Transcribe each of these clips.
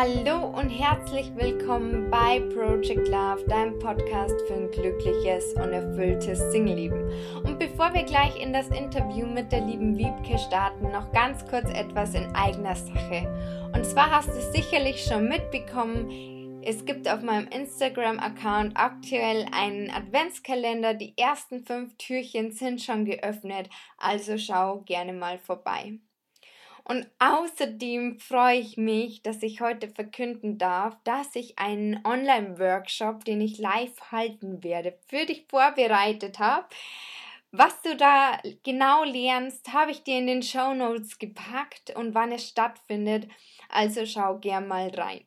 Hallo und herzlich willkommen bei Project Love, deinem Podcast für ein glückliches und erfülltes Singleben. Und bevor wir gleich in das Interview mit der lieben Wiebke starten, noch ganz kurz etwas in eigener Sache. Und zwar hast du sicherlich schon mitbekommen, es gibt auf meinem Instagram-Account aktuell einen Adventskalender. Die ersten fünf Türchen sind schon geöffnet, also schau gerne mal vorbei. Und außerdem freue ich mich, dass ich heute verkünden darf, dass ich einen Online-Workshop, den ich live halten werde, für dich vorbereitet habe. Was du da genau lernst, habe ich dir in den Show Notes gepackt und wann es stattfindet. Also schau gern mal rein.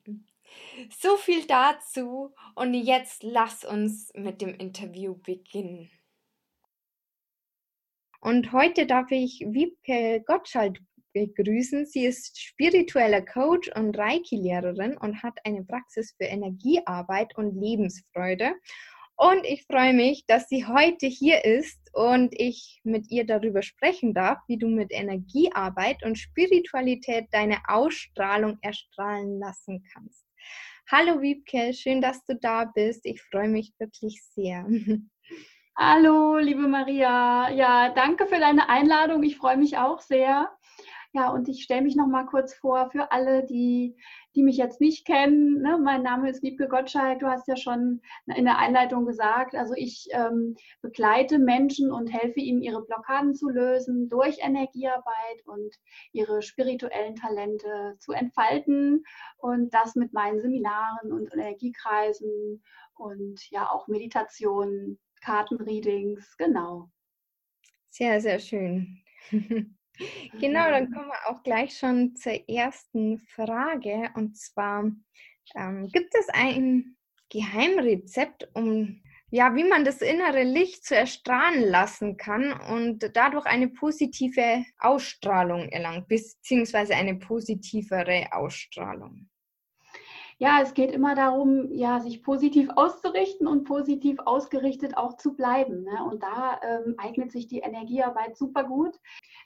So viel dazu und jetzt lass uns mit dem Interview beginnen. Und heute darf ich Wiebke Gottschalk begrüßen. Sie ist spiritueller Coach und Reiki-Lehrerin und hat eine Praxis für Energiearbeit und Lebensfreude. Und ich freue mich, dass sie heute hier ist und ich mit ihr darüber sprechen darf, wie du mit Energiearbeit und Spiritualität deine Ausstrahlung erstrahlen lassen kannst. Hallo Wiebke, schön, dass du da bist. Ich freue mich wirklich sehr. Hallo, liebe Maria. Ja, danke für deine Einladung. Ich freue mich auch sehr. Ja, und ich stelle mich noch mal kurz vor für alle, die, die mich jetzt nicht kennen. Ne? Mein Name ist Wiebke Gottschalk. Du hast ja schon in der Einleitung gesagt, also ich ähm, begleite Menschen und helfe ihnen, ihre Blockaden zu lösen durch Energiearbeit und ihre spirituellen Talente zu entfalten und das mit meinen Seminaren und Energiekreisen und ja auch Meditationen, Kartenreadings, genau. Sehr, sehr schön. Genau, dann kommen wir auch gleich schon zur ersten Frage. Und zwar, ähm, gibt es ein Geheimrezept, um ja, wie man das innere Licht zu erstrahlen lassen kann und dadurch eine positive Ausstrahlung erlangt, beziehungsweise eine positivere Ausstrahlung? Ja, es geht immer darum, ja, sich positiv auszurichten und positiv ausgerichtet auch zu bleiben. Ne? Und da ähm, eignet sich die Energiearbeit super gut.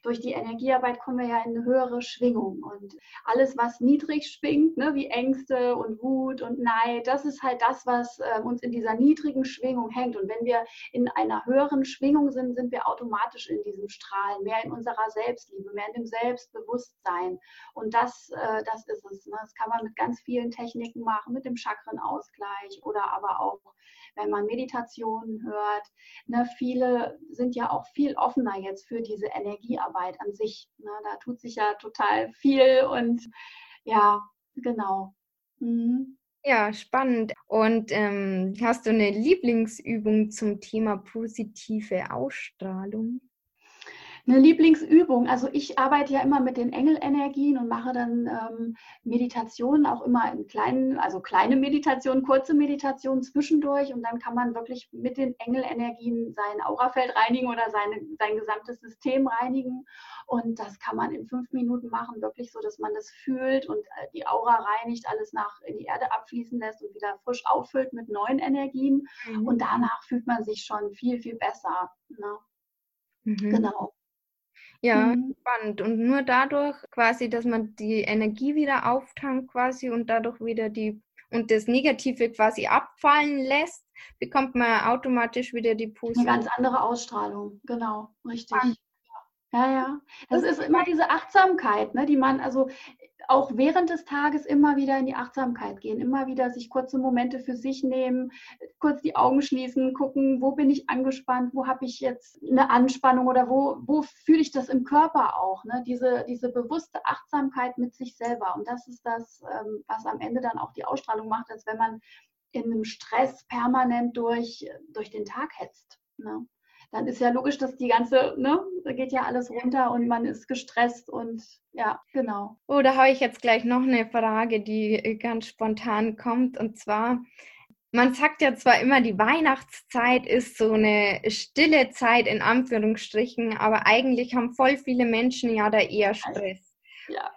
Durch die Energiearbeit kommen wir ja in eine höhere Schwingung. Und alles, was niedrig schwingt, ne, wie Ängste und Wut und Neid, das ist halt das, was äh, uns in dieser niedrigen Schwingung hängt. Und wenn wir in einer höheren Schwingung sind, sind wir automatisch in diesem Strahlen, mehr in unserer Selbstliebe, mehr in dem Selbstbewusstsein. Und das, äh, das ist es. Ne? Das kann man mit ganz vielen Techniken Techniken machen mit dem Chakrenausgleich oder aber auch, wenn man Meditationen hört. Ne, viele sind ja auch viel offener jetzt für diese Energiearbeit an sich. Ne, da tut sich ja total viel und ja, genau. Mhm. Ja, spannend. Und ähm, hast du eine Lieblingsübung zum Thema positive Ausstrahlung? Eine Lieblingsübung, also ich arbeite ja immer mit den Engelenergien und mache dann ähm, Meditationen auch immer in kleinen, also kleine Meditationen, kurze Meditationen zwischendurch und dann kann man wirklich mit den Engelenergien sein Aurafeld reinigen oder seine, sein gesamtes System reinigen und das kann man in fünf Minuten machen, wirklich so, dass man das fühlt und äh, die Aura reinigt, alles nach in die Erde abfließen lässt und wieder frisch auffüllt mit neuen Energien mhm. und danach fühlt man sich schon viel, viel besser. Ne? Mhm. Genau. Ja, mhm. spannend. Und nur dadurch quasi, dass man die Energie wieder auftankt quasi und dadurch wieder die und das Negative quasi abfallen lässt, bekommt man automatisch wieder die positive. Eine ganz andere Ausstrahlung, genau, richtig. Ja, ja. Das, ist immer diese Achtsamkeit, ne, die man, also auch während des Tages immer wieder in die Achtsamkeit gehen, immer wieder sich kurze Momente für sich nehmen, kurz die Augen schließen, gucken, wo bin ich angespannt, wo habe ich jetzt eine Anspannung oder wo, wo fühle ich das im Körper auch. Ne? Diese, diese bewusste Achtsamkeit mit sich selber. Und das ist das, ähm, was am Ende dann auch die Ausstrahlung macht, als wenn man in einem Stress permanent durch, durch den Tag hetzt. Ne? Dann ist ja logisch, dass die ganze, ne, da geht ja alles runter und man ist gestresst und ja, genau. Oh, da habe ich jetzt gleich noch eine Frage, die äh, ganz spontan kommt und zwar, man sagt ja zwar immer, die Weihnachtszeit ist so eine stille Zeit in Anführungsstrichen, aber eigentlich haben voll viele Menschen ja da eher Stress. Ja.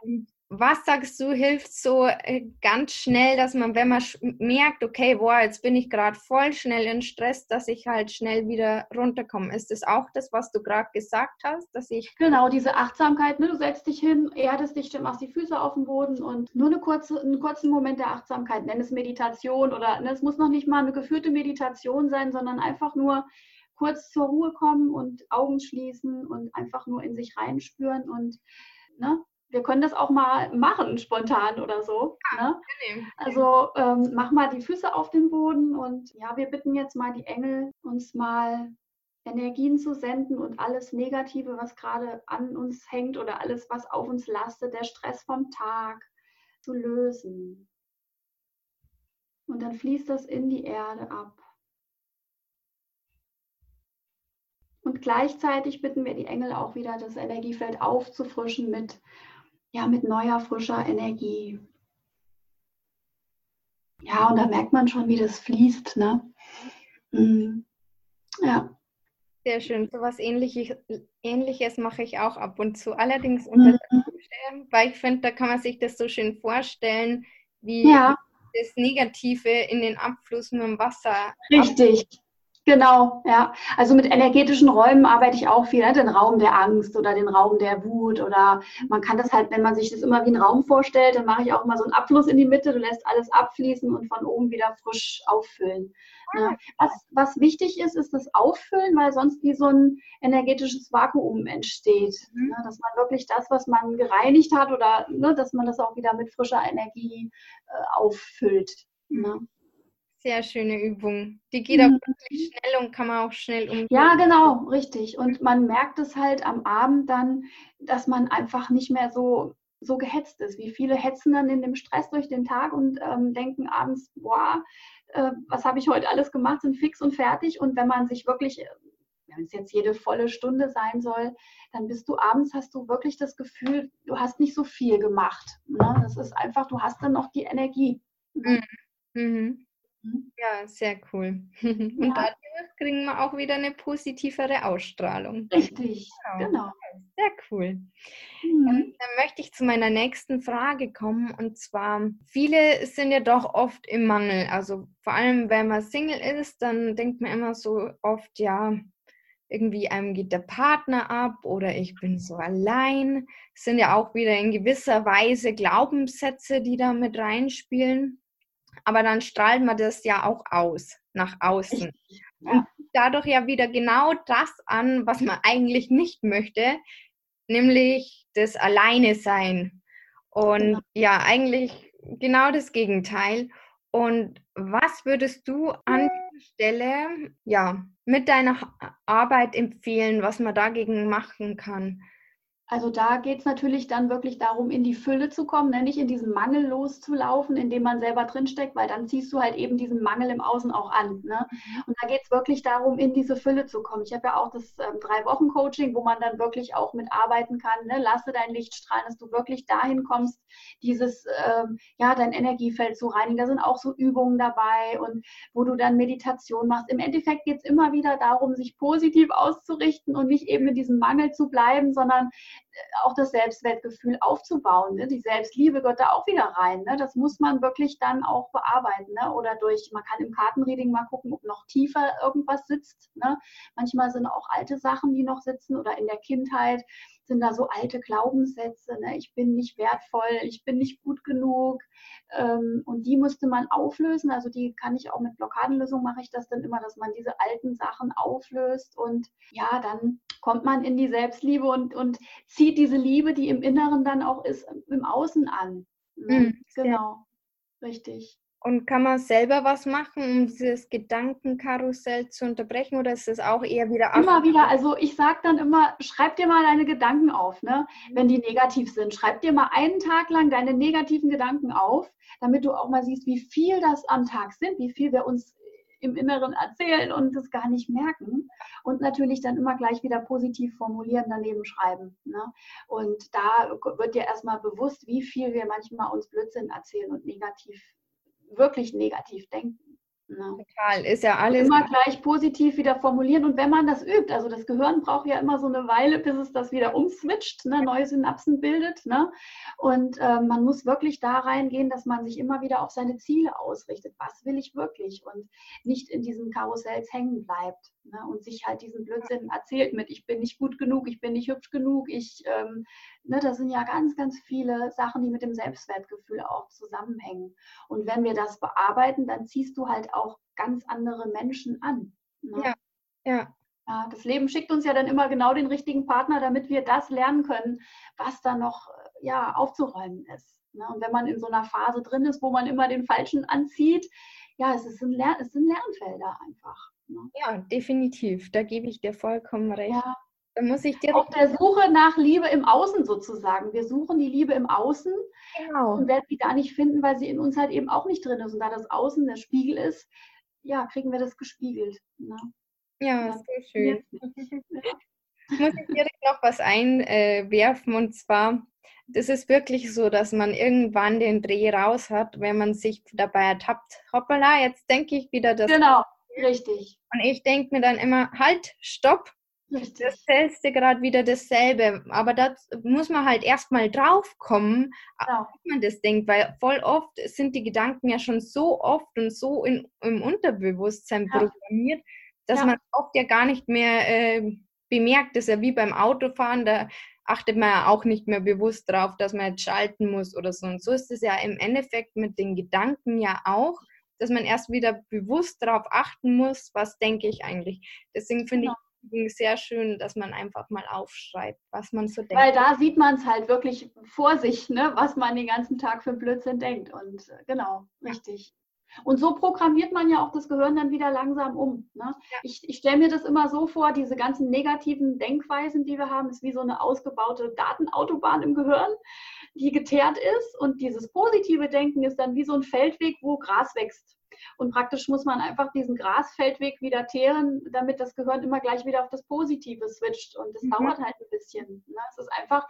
Was sagst du, hilft so äh, ganz schnell, dass man, wenn man merkt, okay, boah, jetzt bin ich gerade voll schnell in Stress, dass ich halt schnell wieder runterkomme? Ist das auch das, was du gerade gesagt hast, dass ich genau diese Achtsamkeit? Ne? Du setzt dich hin, erdest dich, machst die Füße auf den Boden und nur eine kurze, einen kurzen Moment der Achtsamkeit, nenn es Meditation oder ne, es muss noch nicht mal eine geführte Meditation sein, sondern einfach nur kurz zur Ruhe kommen und Augen schließen und einfach nur in sich reinspüren und ne, wir können das auch mal machen, spontan oder so. Ja, ne? Also ähm, mach mal die Füße auf den Boden und ja, wir bitten jetzt mal die Engel, uns mal Energien zu senden und alles Negative, was gerade an uns hängt oder alles, was auf uns lastet, der Stress vom Tag zu lösen. Und dann fließt das in die Erde ab. Und gleichzeitig bitten wir die Engel auch wieder, das Energiefeld aufzufrischen mit ja, mit neuer, frischer Energie. Ja, und da merkt man schon, wie das fließt. Ne? Mhm. Ja. Sehr schön. So was Ähnliches, Ähnliches mache ich auch ab und zu. Allerdings unter mhm. weil ich finde, da kann man sich das so schön vorstellen, wie ja. das Negative in den Abfluss mit dem Wasser. Richtig. Ab Genau, ja. Also mit energetischen Räumen arbeite ich auch viel, ne? den Raum der Angst oder den Raum der Wut oder man kann das halt, wenn man sich das immer wie einen Raum vorstellt, dann mache ich auch immer so einen Abfluss in die Mitte, du lässt alles abfließen und von oben wieder frisch auffüllen. Ne? Was, was wichtig ist, ist das Auffüllen, weil sonst wie so ein energetisches Vakuum entsteht. Mhm. Ne? Dass man wirklich das, was man gereinigt hat oder ne, dass man das auch wieder mit frischer Energie äh, auffüllt. Ne? Sehr schöne Übung. Die geht auch mhm. wirklich schnell und kann man auch schnell umgehen. Ja, genau, richtig. Und man merkt es halt am Abend dann, dass man einfach nicht mehr so, so gehetzt ist. Wie viele hetzen dann in dem Stress durch den Tag und ähm, denken abends, boah, äh, was habe ich heute alles gemacht, sind fix und fertig. Und wenn man sich wirklich, wenn es jetzt jede volle Stunde sein soll, dann bist du abends, hast du wirklich das Gefühl, du hast nicht so viel gemacht. Ne? Das ist einfach, du hast dann noch die Energie. Mhm. Mhm. Mhm. Ja, sehr cool. Und ja. dadurch kriegen wir auch wieder eine positivere Ausstrahlung. Richtig, genau. genau. Sehr cool. Mhm. Dann möchte ich zu meiner nächsten Frage kommen. Und zwar, viele sind ja doch oft im Mangel. Also vor allem, wenn man Single ist, dann denkt man immer so oft, ja, irgendwie einem geht der Partner ab oder ich bin so allein. Das sind ja auch wieder in gewisser Weise Glaubenssätze, die da mit reinspielen aber dann strahlt man das ja auch aus, nach außen. Ja. Und dadurch ja wieder genau das an, was man eigentlich nicht möchte, nämlich das Alleine sein. Und genau. ja, eigentlich genau das Gegenteil. Und was würdest du an dieser Stelle ja mit deiner Arbeit empfehlen, was man dagegen machen kann? Also da geht es natürlich dann wirklich darum, in die Fülle zu kommen, ne? nicht in diesen Mangel loszulaufen, in dem man selber drinsteckt, weil dann ziehst du halt eben diesen Mangel im Außen auch an. Ne? Mhm. Und da geht es wirklich darum, in diese Fülle zu kommen. Ich habe ja auch das ähm, Drei-Wochen-Coaching, wo man dann wirklich auch mitarbeiten kann. Ne? Lasse dein Licht strahlen, dass du wirklich dahin kommst, dieses, ähm, ja, dein Energiefeld zu reinigen. Da sind auch so Übungen dabei und wo du dann Meditation machst. Im Endeffekt geht es immer wieder darum, sich positiv auszurichten und nicht eben in diesem Mangel zu bleiben, sondern auch das Selbstwertgefühl aufzubauen. Ne? Die Selbstliebe gehört da auch wieder rein. Ne? Das muss man wirklich dann auch bearbeiten. Ne? Oder durch, man kann im Kartenreading mal gucken, ob noch tiefer irgendwas sitzt. Ne? Manchmal sind auch alte Sachen, die noch sitzen oder in der Kindheit sind da so alte Glaubenssätze, ne? ich bin nicht wertvoll, ich bin nicht gut genug. Ähm, und die musste man auflösen. Also die kann ich auch mit Blockadenlösung mache ich das dann immer, dass man diese alten Sachen auflöst und ja, dann kommt man in die Selbstliebe und, und zieht diese Liebe, die im Inneren dann auch ist, im Außen an. Ne? Mhm, genau, richtig. Und kann man selber was machen, um dieses Gedankenkarussell zu unterbrechen oder ist es auch eher wieder Immer wieder, also ich sage dann immer, schreib dir mal deine Gedanken auf, ne? wenn die negativ sind. Schreib dir mal einen Tag lang deine negativen Gedanken auf, damit du auch mal siehst, wie viel das am Tag sind, wie viel wir uns im Inneren erzählen und das gar nicht merken. Und natürlich dann immer gleich wieder positiv formulieren, daneben schreiben. Ne? Und da wird dir erstmal bewusst, wie viel wir manchmal uns Blödsinn erzählen und negativ wirklich negativ denken. Ne? Total, ist ja alles. Immer gleich positiv wieder formulieren und wenn man das übt, also das Gehirn braucht ja immer so eine Weile, bis es das wieder umswitcht, ne, neue Synapsen bildet. Ne? Und äh, man muss wirklich da reingehen, dass man sich immer wieder auf seine Ziele ausrichtet. Was will ich wirklich? Und nicht in diesen Karussells hängen bleibt ne? und sich halt diesen Blödsinn erzählt mit, ich bin nicht gut genug, ich bin nicht hübsch genug, ich, ähm, ne, das sind ja ganz, ganz viele Sachen, die mit dem Selbstwertgefühl auch zusammenhängen. Und wenn wir das bearbeiten, dann ziehst du halt auch ganz andere Menschen an. Ne? Ja, ja. Ja, das Leben schickt uns ja dann immer genau den richtigen Partner, damit wir das lernen können, was da noch ja, aufzuräumen ist. Ne? Und wenn man in so einer Phase drin ist, wo man immer den Falschen anzieht, ja, es, ist ein Lern es sind Lernfelder einfach. Ne? Ja, definitiv. Da gebe ich dir vollkommen recht. Ja. Da muss ich dir Auf der Suche nach Liebe im Außen sozusagen. Wir suchen die Liebe im Außen genau. und werden die da nicht finden, weil sie in uns halt eben auch nicht drin ist. Und da das Außen der Spiegel ist, ja, kriegen wir das gespiegelt. Ne? Ja, ja, sehr schön. Muss ich direkt noch was einwerfen und zwar, das ist wirklich so, dass man irgendwann den Dreh raus hat, wenn man sich dabei ertappt. Hoppala, jetzt denke ich wieder das. Genau, richtig. Und ich denke mir dann immer, halt, stopp, Richtig. Das stellst du gerade wieder dasselbe. Aber da muss man halt erstmal drauf kommen, genau. wie man das denkt, weil voll oft sind die Gedanken ja schon so oft und so in, im Unterbewusstsein ja. programmiert, dass ja. man oft ja gar nicht mehr äh, bemerkt. Das ist ja wie beim Autofahren, da achtet man ja auch nicht mehr bewusst drauf, dass man jetzt schalten muss oder so. Und so ist es ja im Endeffekt mit den Gedanken ja auch, dass man erst wieder bewusst darauf achten muss, was denke ich eigentlich. Deswegen finde genau. ich sehr schön, dass man einfach mal aufschreibt, was man so denkt. Weil da sieht man es halt wirklich vor sich, ne, was man den ganzen Tag für Blödsinn denkt. Und äh, genau, richtig. Und so programmiert man ja auch das Gehirn dann wieder langsam um. Ne? Ja. Ich, ich stelle mir das immer so vor, diese ganzen negativen Denkweisen, die wir haben, ist wie so eine ausgebaute Datenautobahn im Gehirn, die geteert ist. Und dieses positive Denken ist dann wie so ein Feldweg, wo Gras wächst. Und praktisch muss man einfach diesen Grasfeldweg wieder teeren, damit das Gehirn immer gleich wieder auf das Positive switcht. Und das mhm. dauert halt ein bisschen. Ne? Es ist einfach,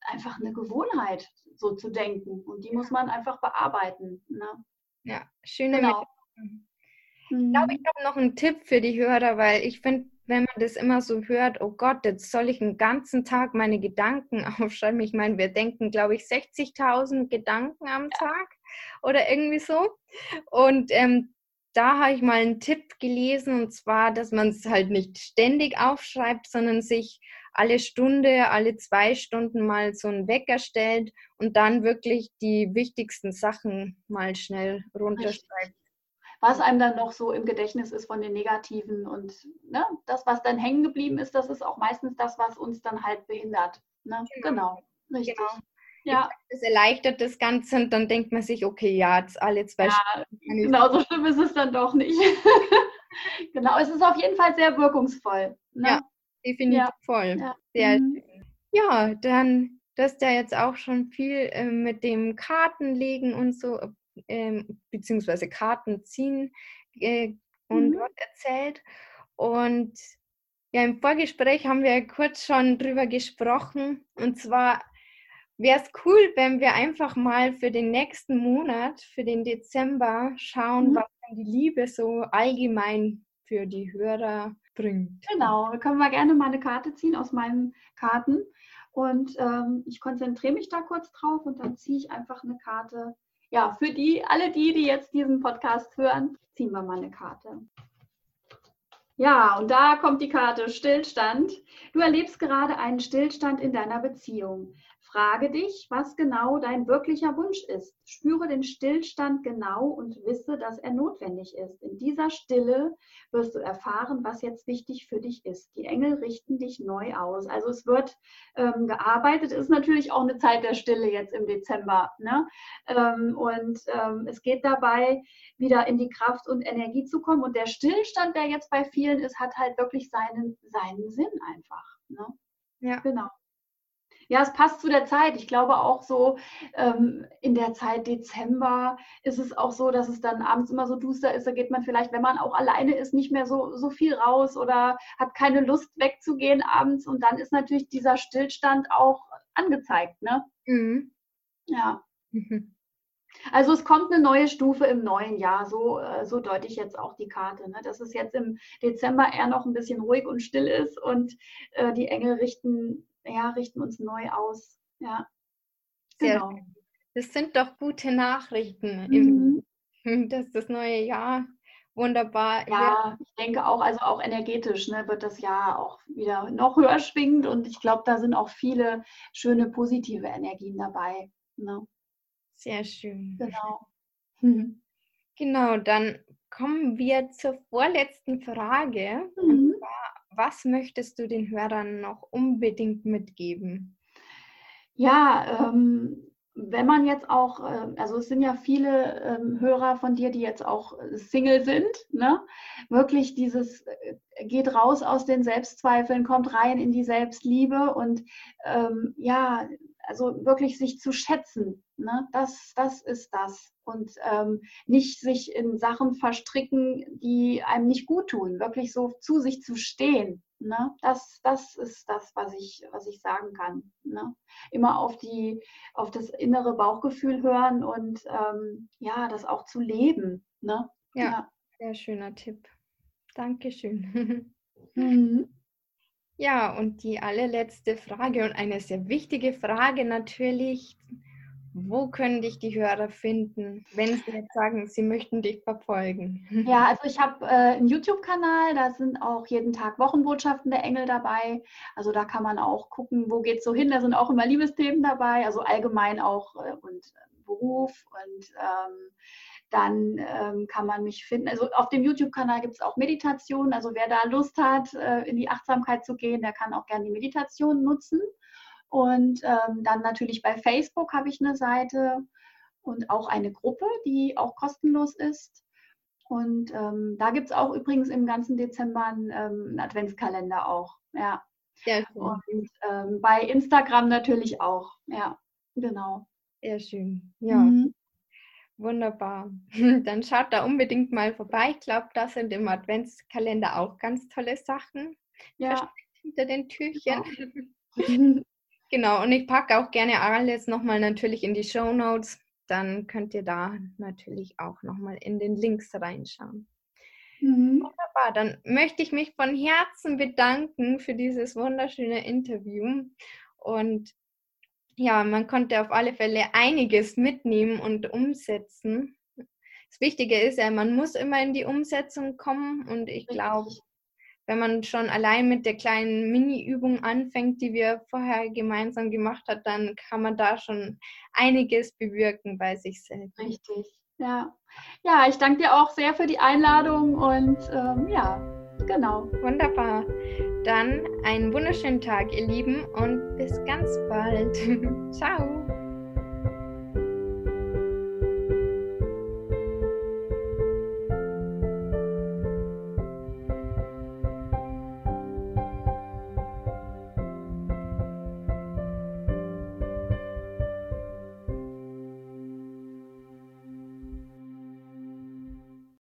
einfach eine Gewohnheit, so zu denken. Und die muss man einfach bearbeiten. Ne? Ja, schöne genau. Ich glaube, ich habe noch einen Tipp für die Hörer, weil ich finde, wenn man das immer so hört, oh Gott, jetzt soll ich einen ganzen Tag meine Gedanken aufschreiben. Ich meine, wir denken, glaube ich, 60.000 Gedanken am Tag oder irgendwie so. Und ähm, da habe ich mal einen Tipp gelesen und zwar, dass man es halt nicht ständig aufschreibt, sondern sich alle Stunde, alle zwei Stunden mal so einen Wecker stellt und dann wirklich die wichtigsten Sachen mal schnell runterschreibt. Was einem dann noch so im Gedächtnis ist von den Negativen und ne, das, was dann hängen geblieben ist, das ist auch meistens das, was uns dann halt behindert. Ne? Genau. genau. Richtig. Genau. Ja. Das erleichtert das Ganze und dann denkt man sich, okay, ja, jetzt alle zwei ja, Stunden. Genau, so schlimm ist es dann doch nicht. genau, es ist auf jeden Fall sehr wirkungsvoll. Ne? Ja, definitiv ja. voll. Ja. Sehr mhm. Ja, dann, du hast ja jetzt auch schon viel äh, mit dem Kartenlegen und so, äh, beziehungsweise Karten ziehen äh, und mhm. dort erzählt. Und ja, im Vorgespräch haben wir kurz schon drüber gesprochen. Und zwar wäre es cool, wenn wir einfach mal für den nächsten Monat, für den Dezember, schauen, mhm. was denn die Liebe so allgemein für die Hörer bringt. Genau, da können wir gerne mal eine Karte ziehen aus meinen Karten. Und ähm, ich konzentriere mich da kurz drauf und dann ziehe ich einfach eine Karte. Ja, für die, alle die, die jetzt diesen Podcast hören, ziehen wir mal eine Karte. Ja, und da kommt die Karte Stillstand. Du erlebst gerade einen Stillstand in deiner Beziehung. Frage dich, was genau dein wirklicher Wunsch ist. Spüre den Stillstand genau und wisse, dass er notwendig ist. In dieser Stille wirst du erfahren, was jetzt wichtig für dich ist. Die Engel richten dich neu aus. Also es wird ähm, gearbeitet, ist natürlich auch eine Zeit der Stille jetzt im Dezember. Ne? Ähm, und ähm, es geht dabei, wieder in die Kraft und Energie zu kommen. Und der Stillstand, der jetzt bei vielen ist, hat halt wirklich seinen, seinen Sinn einfach. Ne? Ja. Genau. Ja, es passt zu der Zeit. Ich glaube auch so ähm, in der Zeit Dezember ist es auch so, dass es dann abends immer so duster ist. Da geht man vielleicht, wenn man auch alleine ist, nicht mehr so, so viel raus oder hat keine Lust wegzugehen abends. Und dann ist natürlich dieser Stillstand auch angezeigt. Ne? Mhm. Ja. Mhm. Also es kommt eine neue Stufe im neuen Jahr, so, äh, so deute ich jetzt auch die Karte. Ne? Dass es jetzt im Dezember eher noch ein bisschen ruhig und still ist und äh, die Engel richten, ja, richten uns neu aus. Ja. Sehr genau. Schön. Das sind doch gute Nachrichten, mhm. im, dass das neue Jahr wunderbar. Ja, ich denke auch, also auch energetisch ne, wird das Jahr auch wieder noch höher schwingend und ich glaube, da sind auch viele schöne positive Energien dabei. Ne? Sehr schön. Genau. Genau, dann kommen wir zur vorletzten Frage. Mhm. Zwar, was möchtest du den Hörern noch unbedingt mitgeben? Ja, ähm, wenn man jetzt auch, ähm, also es sind ja viele ähm, Hörer von dir, die jetzt auch äh, Single sind, ne? wirklich dieses, äh, geht raus aus den Selbstzweifeln, kommt rein in die Selbstliebe und ähm, ja, also wirklich sich zu schätzen, ne? das, das ist das. Und ähm, nicht sich in Sachen verstricken, die einem nicht gut tun, wirklich so zu sich zu stehen. Ne? Das, das ist das, was ich, was ich sagen kann. Ne? Immer auf, die, auf das innere Bauchgefühl hören und ähm, ja, das auch zu leben. Ne? Ja, ja, sehr schöner Tipp. Dankeschön. mhm. Ja, und die allerletzte Frage und eine sehr wichtige Frage natürlich. Wo können dich die Hörer finden, wenn sie jetzt sagen, sie möchten dich verfolgen? Ja, also ich habe äh, einen YouTube-Kanal, da sind auch jeden Tag Wochenbotschaften der Engel dabei. Also da kann man auch gucken, wo geht es so hin. Da sind auch immer Liebesthemen dabei, also allgemein auch äh, und äh, Beruf und ähm, dann ähm, kann man mich finden. Also auf dem YouTube-Kanal gibt es auch Meditation. Also wer da Lust hat, äh, in die Achtsamkeit zu gehen, der kann auch gerne die Meditation nutzen. Und ähm, dann natürlich bei Facebook habe ich eine Seite und auch eine Gruppe, die auch kostenlos ist. Und ähm, da gibt es auch übrigens im ganzen Dezember einen, ähm, einen Adventskalender auch. Ja. Sehr schön. Und ähm, bei Instagram natürlich auch. Ja, genau. Sehr schön. Ja. Mhm. Wunderbar. Dann schaut da unbedingt mal vorbei. Ich glaube, da sind im Adventskalender auch ganz tolle Sachen. Ja. Hinter den Türchen. Genau. genau. Und ich packe auch gerne alles nochmal natürlich in die Show Notes. Dann könnt ihr da natürlich auch nochmal in den Links reinschauen. Mhm. Wunderbar. Dann möchte ich mich von Herzen bedanken für dieses wunderschöne Interview. Und ja, man konnte auf alle Fälle einiges mitnehmen und umsetzen. Das Wichtige ist ja, man muss immer in die Umsetzung kommen und ich glaube, wenn man schon allein mit der kleinen Mini-Übung anfängt, die wir vorher gemeinsam gemacht haben, dann kann man da schon einiges bewirken bei sich selbst. Richtig, ja. Ja, ich danke dir auch sehr für die Einladung und ähm, ja, genau. Wunderbar. Dann einen wunderschönen Tag, ihr Lieben, und bis ganz bald. Ciao.